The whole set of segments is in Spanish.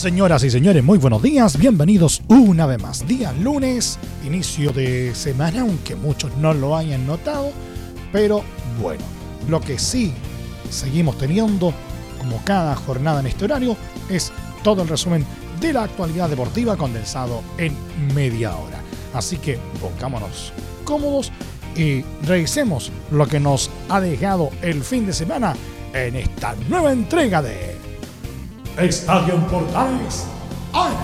Señoras y señores, muy buenos días, bienvenidos una vez más. Día lunes, inicio de semana, aunque muchos no lo hayan notado, pero bueno, lo que sí seguimos teniendo, como cada jornada en este horario, es todo el resumen de la actualidad deportiva condensado en media hora. Así que pongámonos cómodos y revisemos lo que nos ha dejado el fin de semana en esta nueva entrega de Estadio Portales. ¡Ay!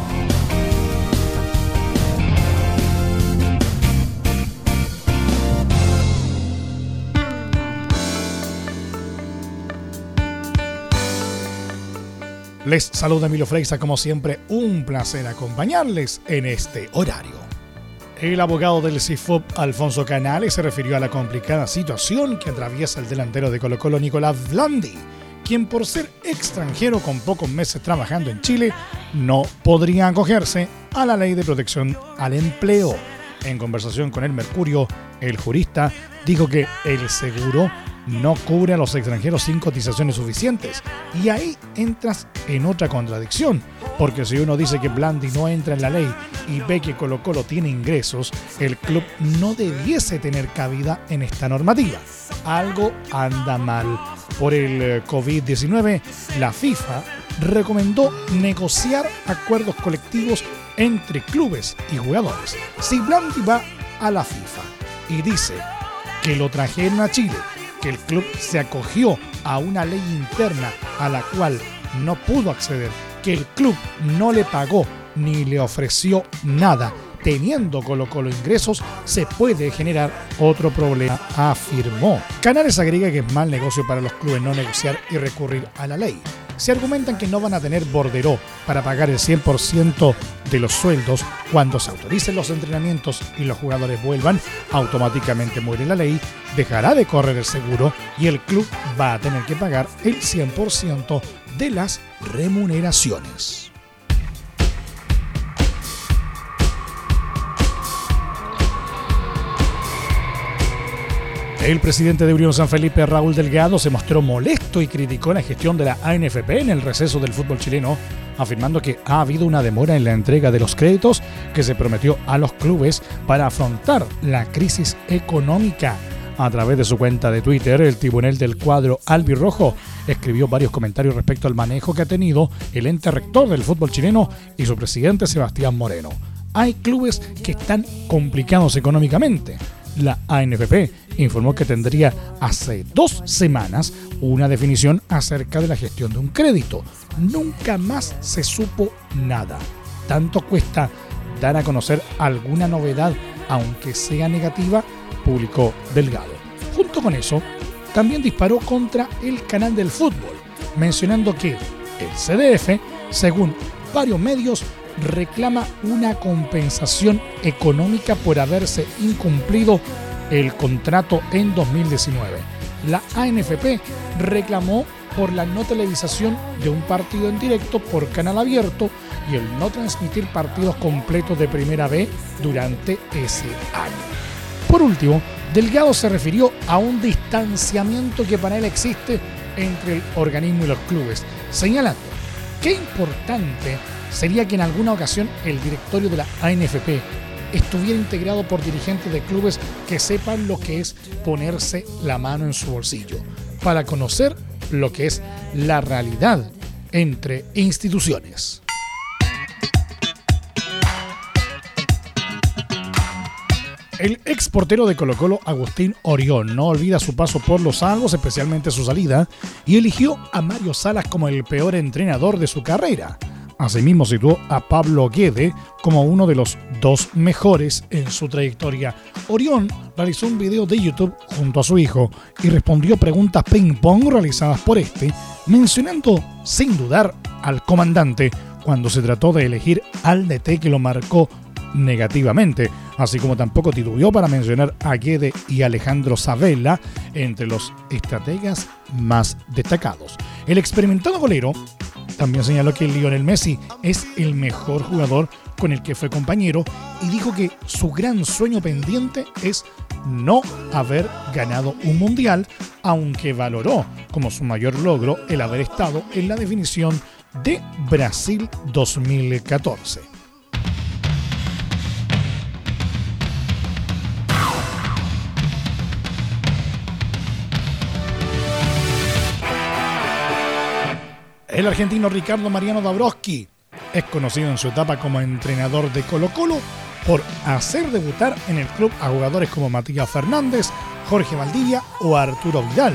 Les saluda Emilio Freixa, como siempre, un placer acompañarles en este horario. El abogado del CIFOP, Alfonso Canales, se refirió a la complicada situación que atraviesa el delantero de Colo Colo, Nicolás Blandi, quien por ser extranjero con pocos meses trabajando en Chile, no podría acogerse a la ley de protección al empleo. En conversación con el Mercurio, el jurista dijo que el seguro no cubre a los extranjeros sin cotizaciones suficientes. Y ahí entras en otra contradicción, porque si uno dice que Blandi no entra en la ley y ve que Colo Colo tiene ingresos, el club no debiese tener cabida en esta normativa. Algo anda mal. Por el eh, COVID-19, la FIFA recomendó negociar acuerdos colectivos entre clubes y jugadores. Si Blandi va a la FIFA y dice que lo trajeron a Chile que el club se acogió a una ley interna a la cual no pudo acceder, que el club no le pagó ni le ofreció nada, teniendo Colo Colo ingresos, se puede generar otro problema, afirmó. Canales agrega que es mal negocio para los clubes no negociar y recurrir a la ley se argumentan que no van a tener borderó para pagar el 100% de los sueldos cuando se autoricen los entrenamientos y los jugadores vuelvan, automáticamente muere la ley, dejará de correr el seguro y el club va a tener que pagar el 100% de las remuneraciones. El presidente de Unión San Felipe, Raúl Delgado, se mostró molesto y criticó la gestión de la ANFP en el receso del fútbol chileno, afirmando que ha habido una demora en la entrega de los créditos que se prometió a los clubes para afrontar la crisis económica. A través de su cuenta de Twitter, el tribunal del cuadro albirrojo escribió varios comentarios respecto al manejo que ha tenido el ente rector del fútbol chileno y su presidente Sebastián Moreno. Hay clubes que están complicados económicamente la ANFP informó que tendría hace dos semanas una definición acerca de la gestión de un crédito. Nunca más se supo nada. Tanto cuesta dar a conocer alguna novedad, aunque sea negativa, publicó Delgado. Junto con eso, también disparó contra el canal del fútbol, mencionando que el CDF, según varios medios, reclama una compensación económica por haberse incumplido el contrato en 2019. La ANFP reclamó por la no televisación de un partido en directo por canal abierto y el no transmitir partidos completos de Primera B durante ese año. Por último, Delgado se refirió a un distanciamiento que para él existe entre el organismo y los clubes, señalando qué importante sería que en alguna ocasión el directorio de la ANFP estuviera integrado por dirigentes de clubes que sepan lo que es ponerse la mano en su bolsillo, para conocer lo que es la realidad entre instituciones. El ex portero de Colo Colo, Agustín Orión, no olvida su paso por los Salvos, especialmente su salida, y eligió a Mario Salas como el peor entrenador de su carrera. Asimismo situó a Pablo Guede como uno de los dos mejores en su trayectoria. Orión realizó un video de YouTube junto a su hijo y respondió preguntas ping-pong realizadas por este, mencionando sin dudar al comandante cuando se trató de elegir al DT que lo marcó negativamente, así como tampoco titubeó para mencionar a Guede y Alejandro Sabella entre los estrategas más destacados. El experimentado golero también señaló que Lionel Messi es el mejor jugador con el que fue compañero y dijo que su gran sueño pendiente es no haber ganado un mundial, aunque valoró como su mayor logro el haber estado en la definición de Brasil 2014. El argentino Ricardo Mariano Dabrowski es conocido en su etapa como entrenador de Colo Colo por hacer debutar en el club a jugadores como Matías Fernández, Jorge Valdivia o Arturo Vidal.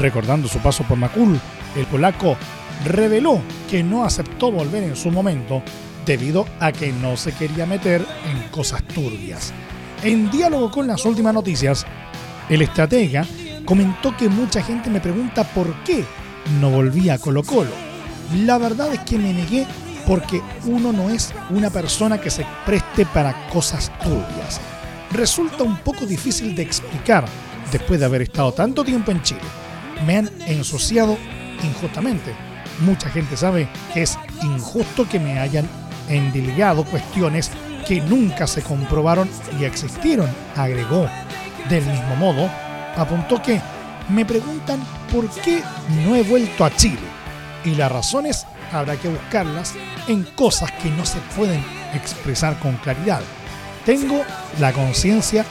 Recordando su paso por Macul, el polaco reveló que no aceptó volver en su momento debido a que no se quería meter en cosas turbias. En diálogo con las últimas noticias, el estratega comentó que mucha gente me pregunta por qué no volvía a Colo Colo la verdad es que me negué porque uno no es una persona que se preste para cosas turbias. Resulta un poco difícil de explicar después de haber estado tanto tiempo en Chile. Me han ensuciado injustamente. Mucha gente sabe que es injusto que me hayan endilgado cuestiones que nunca se comprobaron y existieron, agregó. Del mismo modo, apuntó que me preguntan por qué no he vuelto a Chile y las razones habrá que buscarlas en cosas que no se pueden expresar con claridad. Tengo la conciencia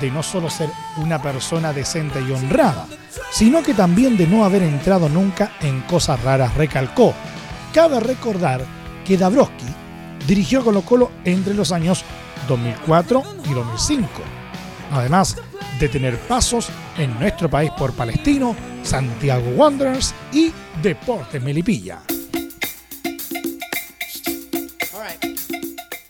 de no solo ser una persona decente y honrada, sino que también de no haber entrado nunca en cosas raras, recalcó. Cabe recordar que Dabrowski dirigió Colo Colo entre los años 2004 y 2005, además de tener pasos en nuestro país por Palestino, Santiago Wanderers y Deportes Melipilla.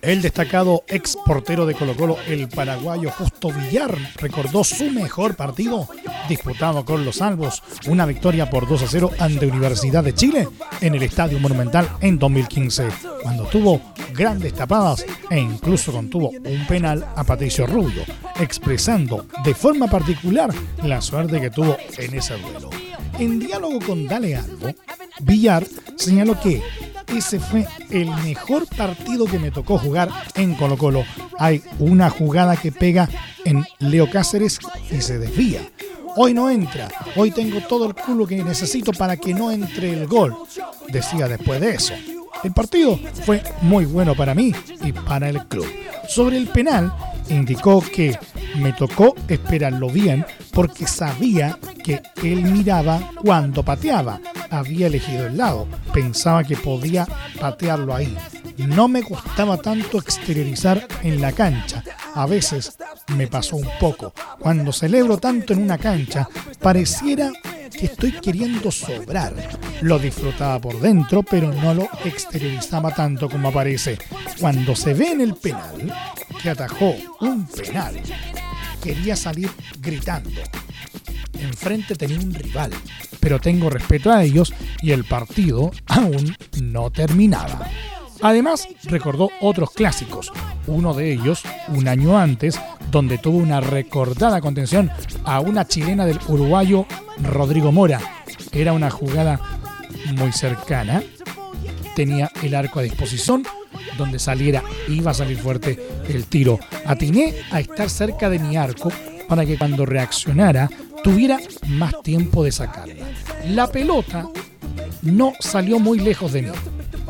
El destacado ex portero de Colo Colo, el paraguayo Justo Villar, recordó su mejor partido disputado con los Salvos, una victoria por 2 a 0 ante Universidad de Chile en el Estadio Monumental en 2015, cuando tuvo grandes tapadas e incluso contuvo un penal a Patricio Rubio, expresando de forma particular la suerte que tuvo en ese duelo. En diálogo con Dale Albo, Villar señaló que ese fue el mejor partido que me tocó jugar en Colo Colo. Hay una jugada que pega en Leo Cáceres y se desvía. Hoy no entra, hoy tengo todo el culo que necesito para que no entre el gol, decía después de eso. El partido fue muy bueno para mí y para el club. Sobre el penal, indicó que me tocó esperarlo bien porque sabía que él miraba cuando pateaba. Había elegido el lado, pensaba que podía patearlo ahí. No me gustaba tanto exteriorizar en la cancha. A veces me pasó un poco. Cuando celebro tanto en una cancha, pareciera que estoy queriendo sobrar. Lo disfrutaba por dentro, pero no lo exteriorizaba tanto como aparece. Cuando se ve en el penal, que atajó un penal, quería salir gritando. Enfrente tenía un rival, pero tengo respeto a ellos y el partido aún no terminaba. Además, recordó otros clásicos, uno de ellos un año antes, donde tuvo una recordada contención a una chilena del uruguayo Rodrigo Mora. Era una jugada muy cercana, tenía el arco a disposición, donde saliera iba a salir fuerte el tiro. Atiné a estar cerca de mi arco para que cuando reaccionara tuviera más tiempo de sacarla. La pelota no salió muy lejos de mí,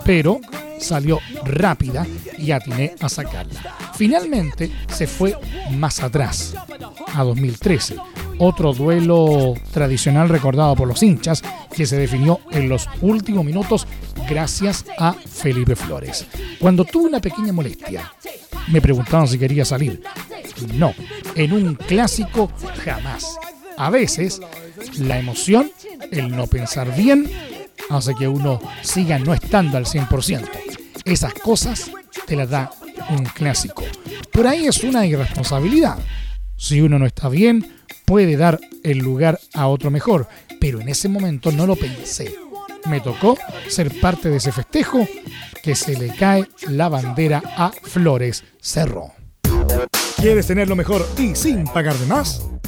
pero salió rápida y atiné a sacarla. Finalmente se fue más atrás, a 2013, otro duelo tradicional recordado por los hinchas que se definió en los últimos minutos gracias a Felipe Flores. Cuando tuve una pequeña molestia, me preguntaban si quería salir. No, en un clásico jamás. A veces, la emoción, el no pensar bien, hace que uno siga no estando al 100%. Esas cosas te las da un clásico. Por ahí es una irresponsabilidad. Si uno no está bien, puede dar el lugar a otro mejor, pero en ese momento no lo pensé. me tocó ser parte de ese festejo que se le cae la bandera a Flores Cerro. ¿Quieres tener lo mejor y sin pagar de más?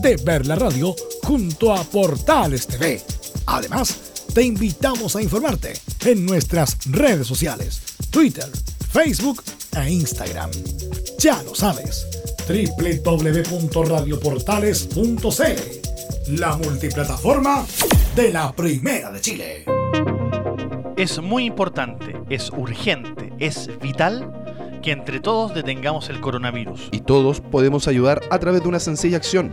de ver la radio junto a Portales TV. Además, te invitamos a informarte en nuestras redes sociales, Twitter, Facebook e Instagram. Ya lo sabes, www.radioportales.cl, la multiplataforma de la Primera de Chile. Es muy importante, es urgente, es vital que entre todos detengamos el coronavirus. Y todos podemos ayudar a través de una sencilla acción.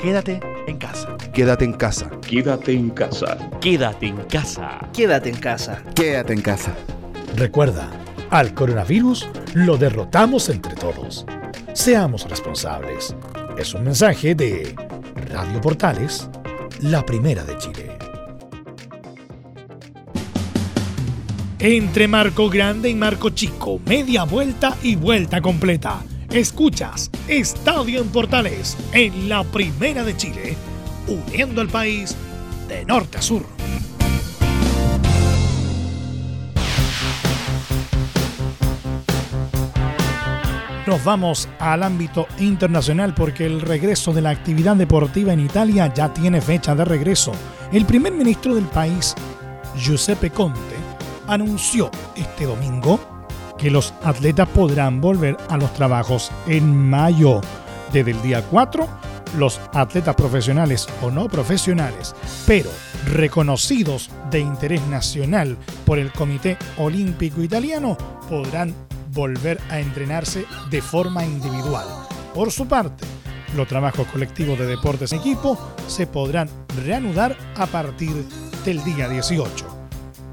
Quédate en casa. Quédate en casa. Quédate en casa. Quédate en casa. Quédate en casa. Quédate en casa. Recuerda, al coronavirus lo derrotamos entre todos. Seamos responsables. Es un mensaje de Radio Portales, la primera de Chile. Entre Marco Grande y Marco Chico, media vuelta y vuelta completa. Escuchas Estadio en Portales en la primera de Chile, uniendo al país de norte a sur. Nos vamos al ámbito internacional porque el regreso de la actividad deportiva en Italia ya tiene fecha de regreso. El primer ministro del país, Giuseppe Conte, anunció este domingo que los atletas podrán volver a los trabajos en mayo. Desde el día 4, los atletas profesionales o no profesionales, pero reconocidos de interés nacional por el Comité Olímpico Italiano, podrán volver a entrenarse de forma individual. Por su parte, los trabajos colectivos de deportes en equipo se podrán reanudar a partir del día 18.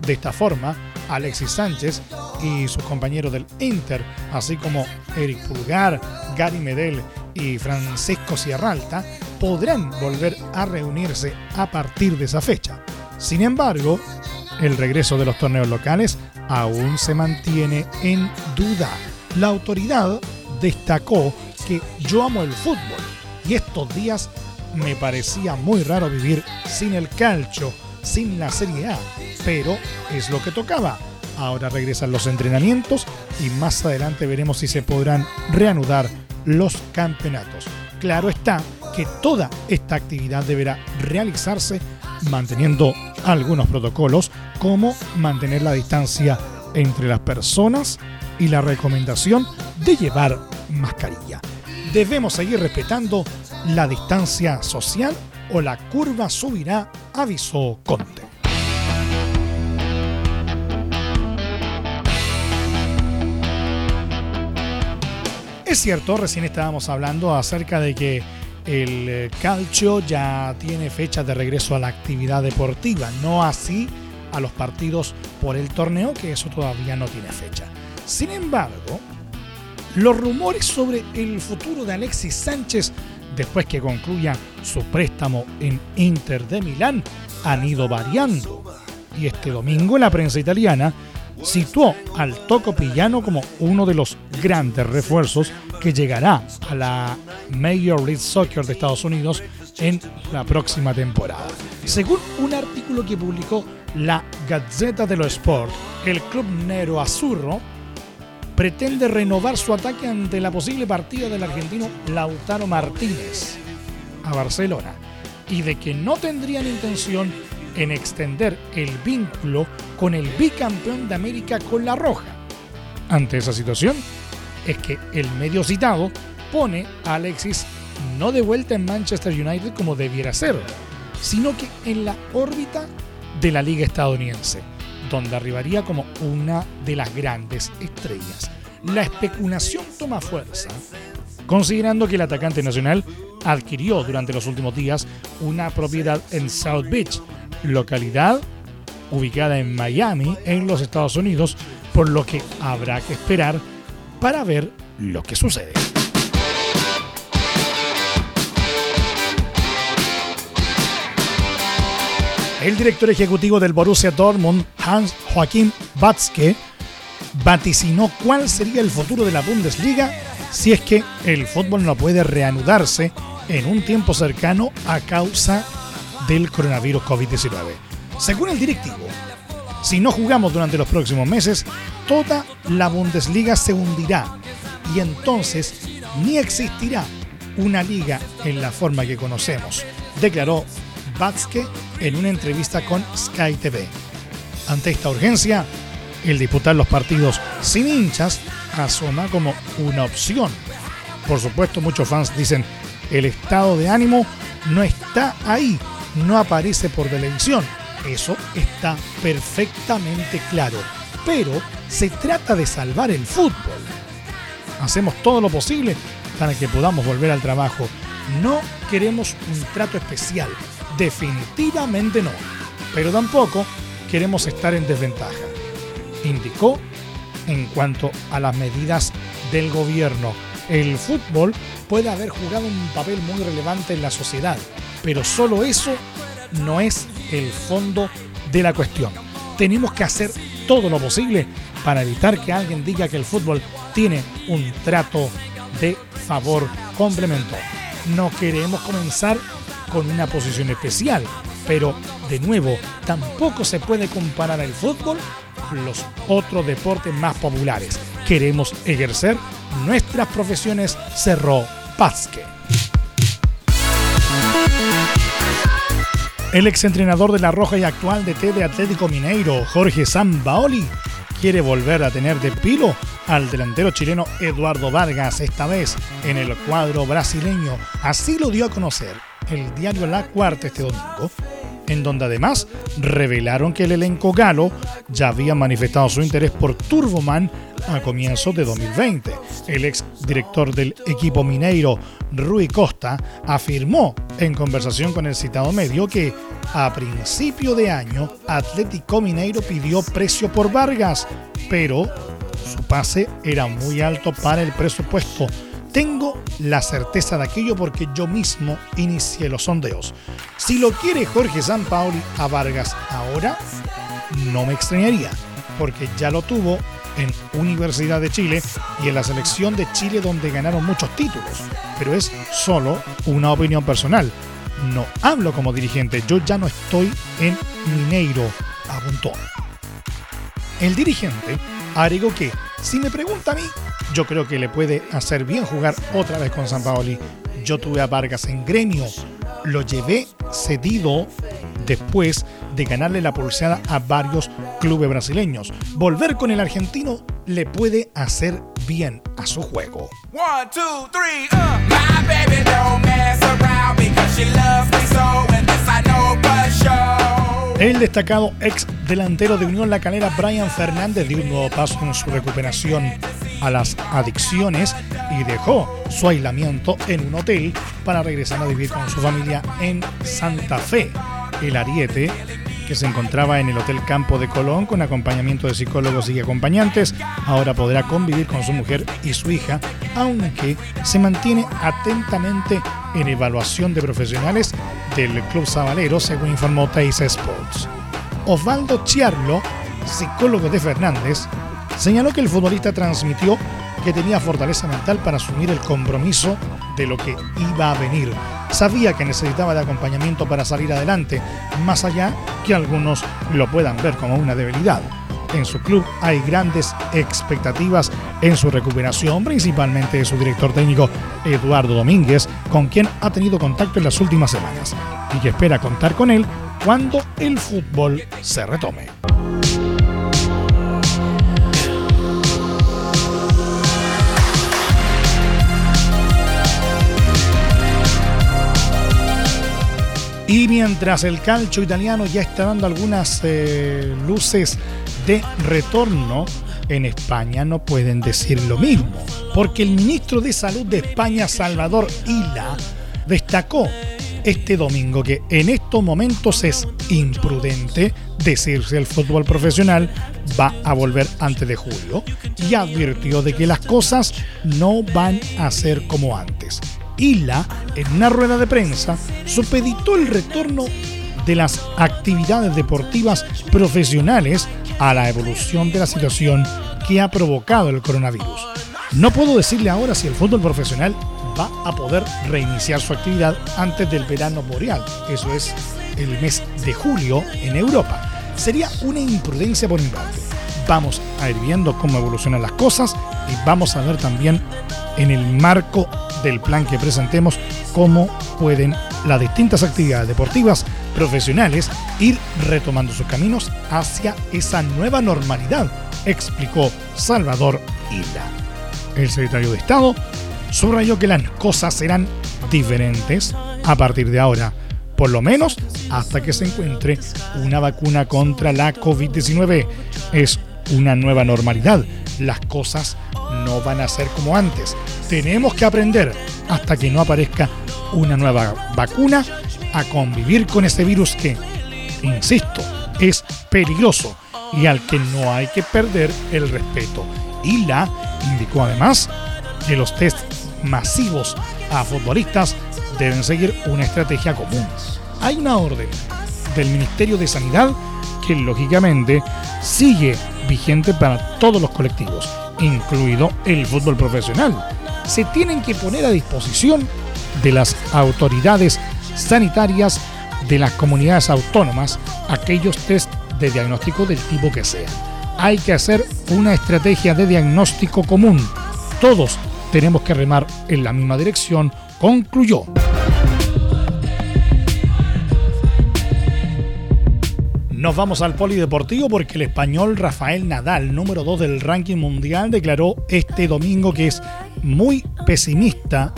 De esta forma, Alexis Sánchez y sus compañeros del Inter, así como Eric Pulgar, Gary Medel y Francisco Sierralta, podrán volver a reunirse a partir de esa fecha. Sin embargo, el regreso de los torneos locales aún se mantiene en duda. La autoridad destacó que yo amo el fútbol y estos días me parecía muy raro vivir sin el calcio, sin la Serie A, pero es lo que tocaba. Ahora regresan los entrenamientos y más adelante veremos si se podrán reanudar los campeonatos. Claro está que toda esta actividad deberá realizarse manteniendo algunos protocolos como mantener la distancia entre las personas y la recomendación de llevar mascarilla. Debemos seguir respetando la distancia social o la curva subirá, avisó Conte. Es cierto, recién estábamos hablando acerca de que el eh, calcio ya tiene fecha de regreso a la actividad deportiva, no así a los partidos por el torneo, que eso todavía no tiene fecha. Sin embargo, los rumores sobre el futuro de Alexis Sánchez después que concluya su préstamo en Inter de Milán han ido variando. Y este domingo la prensa italiana situó al Toco Pillano como uno de los grandes refuerzos que llegará a la Major League Soccer de Estados Unidos en la próxima temporada. Según un artículo que publicó la Gazzetta dello Sport, el club Nero Azurro pretende renovar su ataque ante la posible partida del argentino Lautaro Martínez a Barcelona y de que no tendrían intención en extender el vínculo con el bicampeón de América con la Roja. Ante esa situación, es que el medio citado pone a Alexis no de vuelta en Manchester United como debiera ser, sino que en la órbita de la liga estadounidense, donde arribaría como una de las grandes estrellas. La especulación toma fuerza, considerando que el atacante nacional adquirió durante los últimos días una propiedad en South Beach, localidad ubicada en Miami, en los Estados Unidos, por lo que habrá que esperar para ver lo que sucede. El director ejecutivo del Borussia Dortmund, Hans Joachim Watzke, vaticinó cuál sería el futuro de la Bundesliga si es que el fútbol no puede reanudarse en un tiempo cercano a causa del coronavirus COVID-19. Según el directivo, si no jugamos durante los próximos meses, toda la Bundesliga se hundirá y entonces ni existirá una liga en la forma que conocemos, declaró Batzke en una entrevista con Sky TV. Ante esta urgencia, el disputar los partidos sin hinchas asoma como una opción. Por supuesto, muchos fans dicen, el estado de ánimo no está ahí, no aparece por televisión. Eso está perfectamente claro. Pero se trata de salvar el fútbol. Hacemos todo lo posible para que podamos volver al trabajo. No queremos un trato especial. Definitivamente no. Pero tampoco queremos estar en desventaja. Indicó en cuanto a las medidas del gobierno. El fútbol puede haber jugado un papel muy relevante en la sociedad, pero solo eso no es el fondo de la cuestión. Tenemos que hacer todo lo posible para evitar que alguien diga que el fútbol tiene un trato de favor complemento. No queremos comenzar con una posición especial, pero de nuevo, tampoco se puede comparar el fútbol con los otros deportes más populares. Queremos ejercer nuestras profesiones, cerró Pazque. El exentrenador de La Roja y actual DT de Atlético Mineiro, Jorge Sambaoli, quiere volver a tener de pilo al delantero chileno Eduardo Vargas, esta vez en el cuadro brasileño. Así lo dio a conocer el diario La Cuarta este domingo, en donde además revelaron que el elenco galo ya había manifestado su interés por Turboman a comienzos de 2020. El ex director del equipo mineiro, Rui Costa, afirmó en conversación con el citado medio que a principio de año Atlético Mineiro pidió precio por Vargas, pero su pase era muy alto para el presupuesto. Tengo la certeza de aquello porque yo mismo inicié los sondeos. Si lo quiere Jorge Sampaoli a Vargas ahora, no me extrañaría, porque ya lo tuvo en Universidad de Chile y en la selección de Chile donde ganaron muchos títulos. Pero es solo una opinión personal. No hablo como dirigente, yo ya no estoy en Mineiro, apuntó. El dirigente agregó que, si me pregunta a mí, yo creo que le puede hacer bien jugar otra vez con San Paoli. Yo tuve a Vargas en gremio, lo llevé cedido después de ganarle la pulseada a varios clubes brasileños. Volver con el argentino le puede hacer bien a su juego. El destacado ex delantero de Unión La Calera, Brian Fernández, dio un nuevo paso en su recuperación a las adicciones y dejó su aislamiento en un hotel para regresar a vivir con su familia en Santa Fe. El Ariete que se encontraba en el Hotel Campo de Colón con acompañamiento de psicólogos y acompañantes, ahora podrá convivir con su mujer y su hija, aunque se mantiene atentamente en evaluación de profesionales del Club Sabalero, según informó Teis Sports. Osvaldo Chiarlo, psicólogo de Fernández, señaló que el futbolista transmitió que tenía fortaleza mental para asumir el compromiso de lo que iba a venir. Sabía que necesitaba de acompañamiento para salir adelante, más allá que algunos lo puedan ver como una debilidad. En su club hay grandes expectativas en su recuperación, principalmente de su director técnico Eduardo Domínguez, con quien ha tenido contacto en las últimas semanas y que espera contar con él cuando el fútbol se retome. Y mientras el calcio italiano ya está dando algunas eh, luces de retorno, en España no pueden decir lo mismo, porque el ministro de Salud de España, Salvador Ila, destacó este domingo que en estos momentos es imprudente decir si el fútbol profesional va a volver antes de julio y advirtió de que las cosas no van a ser como antes. Ila, en una rueda de prensa, supeditó el retorno de las actividades deportivas profesionales a la evolución de la situación que ha provocado el coronavirus. No puedo decirle ahora si el fútbol profesional va a poder reiniciar su actividad antes del verano boreal, eso es el mes de julio en Europa. Sería una imprudencia por mi. Vamos a ir viendo cómo evolucionan las cosas y vamos a ver también en el marco del plan que presentemos cómo pueden las distintas actividades deportivas profesionales ir retomando sus caminos hacia esa nueva normalidad, explicó Salvador Hilda. El secretario de Estado subrayó que las cosas serán diferentes a partir de ahora, por lo menos hasta que se encuentre una vacuna contra la COVID-19. Es una nueva normalidad. Las cosas no van a ser como antes. Tenemos que aprender hasta que no aparezca una nueva vacuna a convivir con ese virus que, insisto, es peligroso y al que no hay que perder el respeto. Y la indicó además que los test masivos a futbolistas deben seguir una estrategia común. Hay una orden del Ministerio de Sanidad que lógicamente sigue vigente para todos los colectivos, incluido el fútbol profesional. Se tienen que poner a disposición de las autoridades sanitarias de las comunidades autónomas aquellos test de diagnóstico del tipo que sea. Hay que hacer una estrategia de diagnóstico común. Todos tenemos que remar en la misma dirección, concluyó. Nos vamos al polideportivo porque el español Rafael Nadal, número 2 del ranking mundial, declaró este domingo que es muy pesimista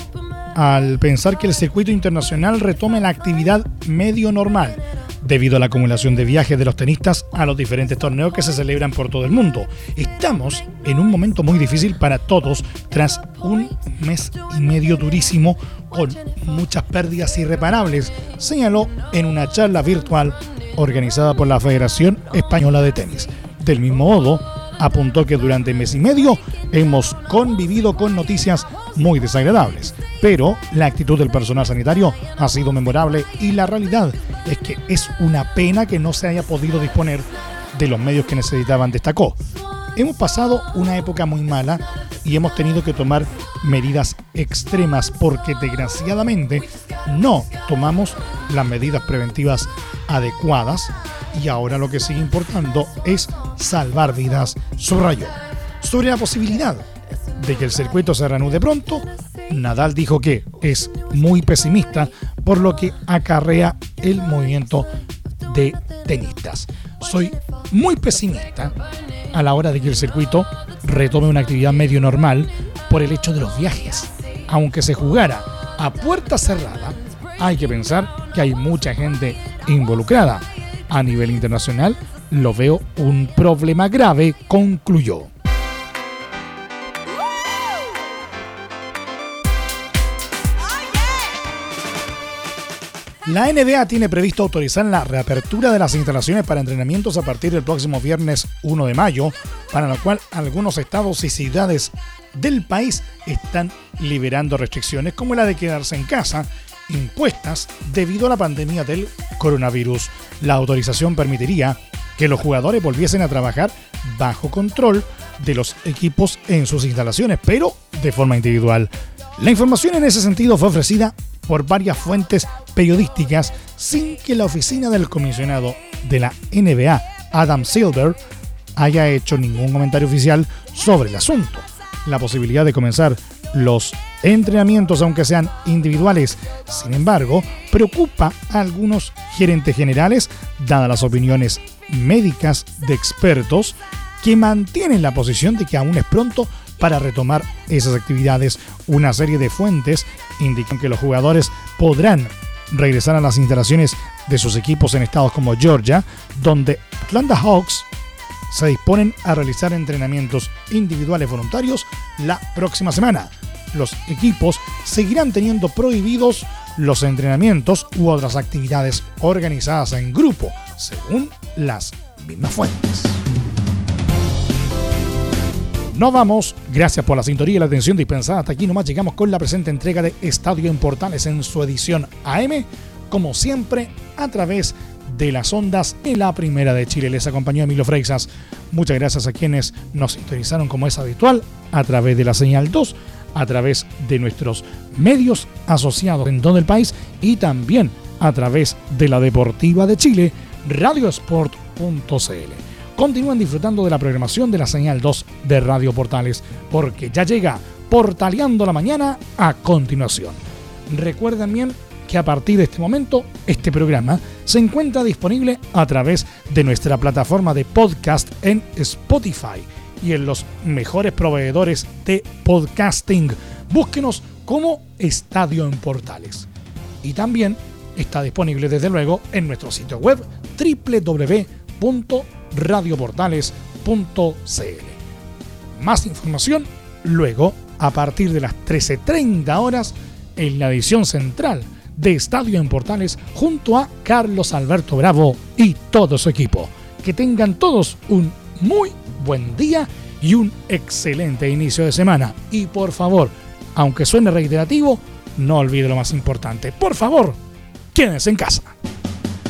al pensar que el circuito internacional retome la actividad medio normal debido a la acumulación de viajes de los tenistas a los diferentes torneos que se celebran por todo el mundo. Estamos en un momento muy difícil para todos tras un mes y medio durísimo con muchas pérdidas irreparables, señaló en una charla virtual organizada por la Federación Española de Tenis. Del mismo modo, apuntó que durante mes y medio hemos convivido con noticias muy desagradables, pero la actitud del personal sanitario ha sido memorable y la realidad es que es una pena que no se haya podido disponer de los medios que necesitaban, destacó. Hemos pasado una época muy mala y hemos tenido que tomar medidas extremas porque desgraciadamente no tomamos las medidas preventivas adecuadas y ahora lo que sigue importando es salvar vidas, subrayó. Sobre la posibilidad de que el circuito se reanude pronto, Nadal dijo que es muy pesimista por lo que acarrea el movimiento de tenistas. Soy muy pesimista a la hora de que el circuito retome una actividad medio normal por el hecho de los viajes. Aunque se jugara a puerta cerrada, hay que pensar que hay mucha gente involucrada. A nivel internacional, lo veo un problema grave, concluyó. La NBA tiene previsto autorizar la reapertura de las instalaciones para entrenamientos a partir del próximo viernes 1 de mayo, para lo cual algunos estados y ciudades del país están liberando restricciones como la de quedarse en casa, impuestas debido a la pandemia del coronavirus. La autorización permitiría que los jugadores volviesen a trabajar bajo control de los equipos en sus instalaciones, pero de forma individual. La información en ese sentido fue ofrecida por varias fuentes periodísticas sin que la oficina del comisionado de la NBA, Adam Silver, haya hecho ningún comentario oficial sobre el asunto. La posibilidad de comenzar los entrenamientos, aunque sean individuales, sin embargo, preocupa a algunos gerentes generales, dadas las opiniones médicas de expertos que mantienen la posición de que aún es pronto para retomar esas actividades. Una serie de fuentes indican que los jugadores podrán regresar a las instalaciones de sus equipos en estados como Georgia, donde Atlanta Hawks se disponen a realizar entrenamientos individuales voluntarios la próxima semana. Los equipos seguirán teniendo prohibidos los entrenamientos u otras actividades organizadas en grupo, según las mismas fuentes. Nos vamos, gracias por la sintonía y la atención dispensada. Hasta aquí nomás llegamos con la presente entrega de Estadio en Portales en su edición AM, como siempre, a través de las ondas en la primera de Chile. Les acompañó Emilio Freixas. Muchas gracias a quienes nos sintonizaron como es habitual a través de la señal 2, a través de nuestros medios asociados en todo el país y también a través de la Deportiva de Chile, radiosport.cl. Continúen disfrutando de la programación de la señal 2 de Radio Portales, porque ya llega Portaleando la Mañana a continuación. Recuerden bien que a partir de este momento este programa se encuentra disponible a través de nuestra plataforma de podcast en Spotify y en los mejores proveedores de podcasting. Búsquenos como Estadio en Portales. Y también está disponible desde luego en nuestro sitio web www radioportales.cl. Más información luego a partir de las 13.30 horas en la edición central de Estadio en Portales junto a Carlos Alberto Bravo y todo su equipo. Que tengan todos un muy buen día y un excelente inicio de semana. Y por favor, aunque suene reiterativo, no olvide lo más importante. Por favor, quédense en casa.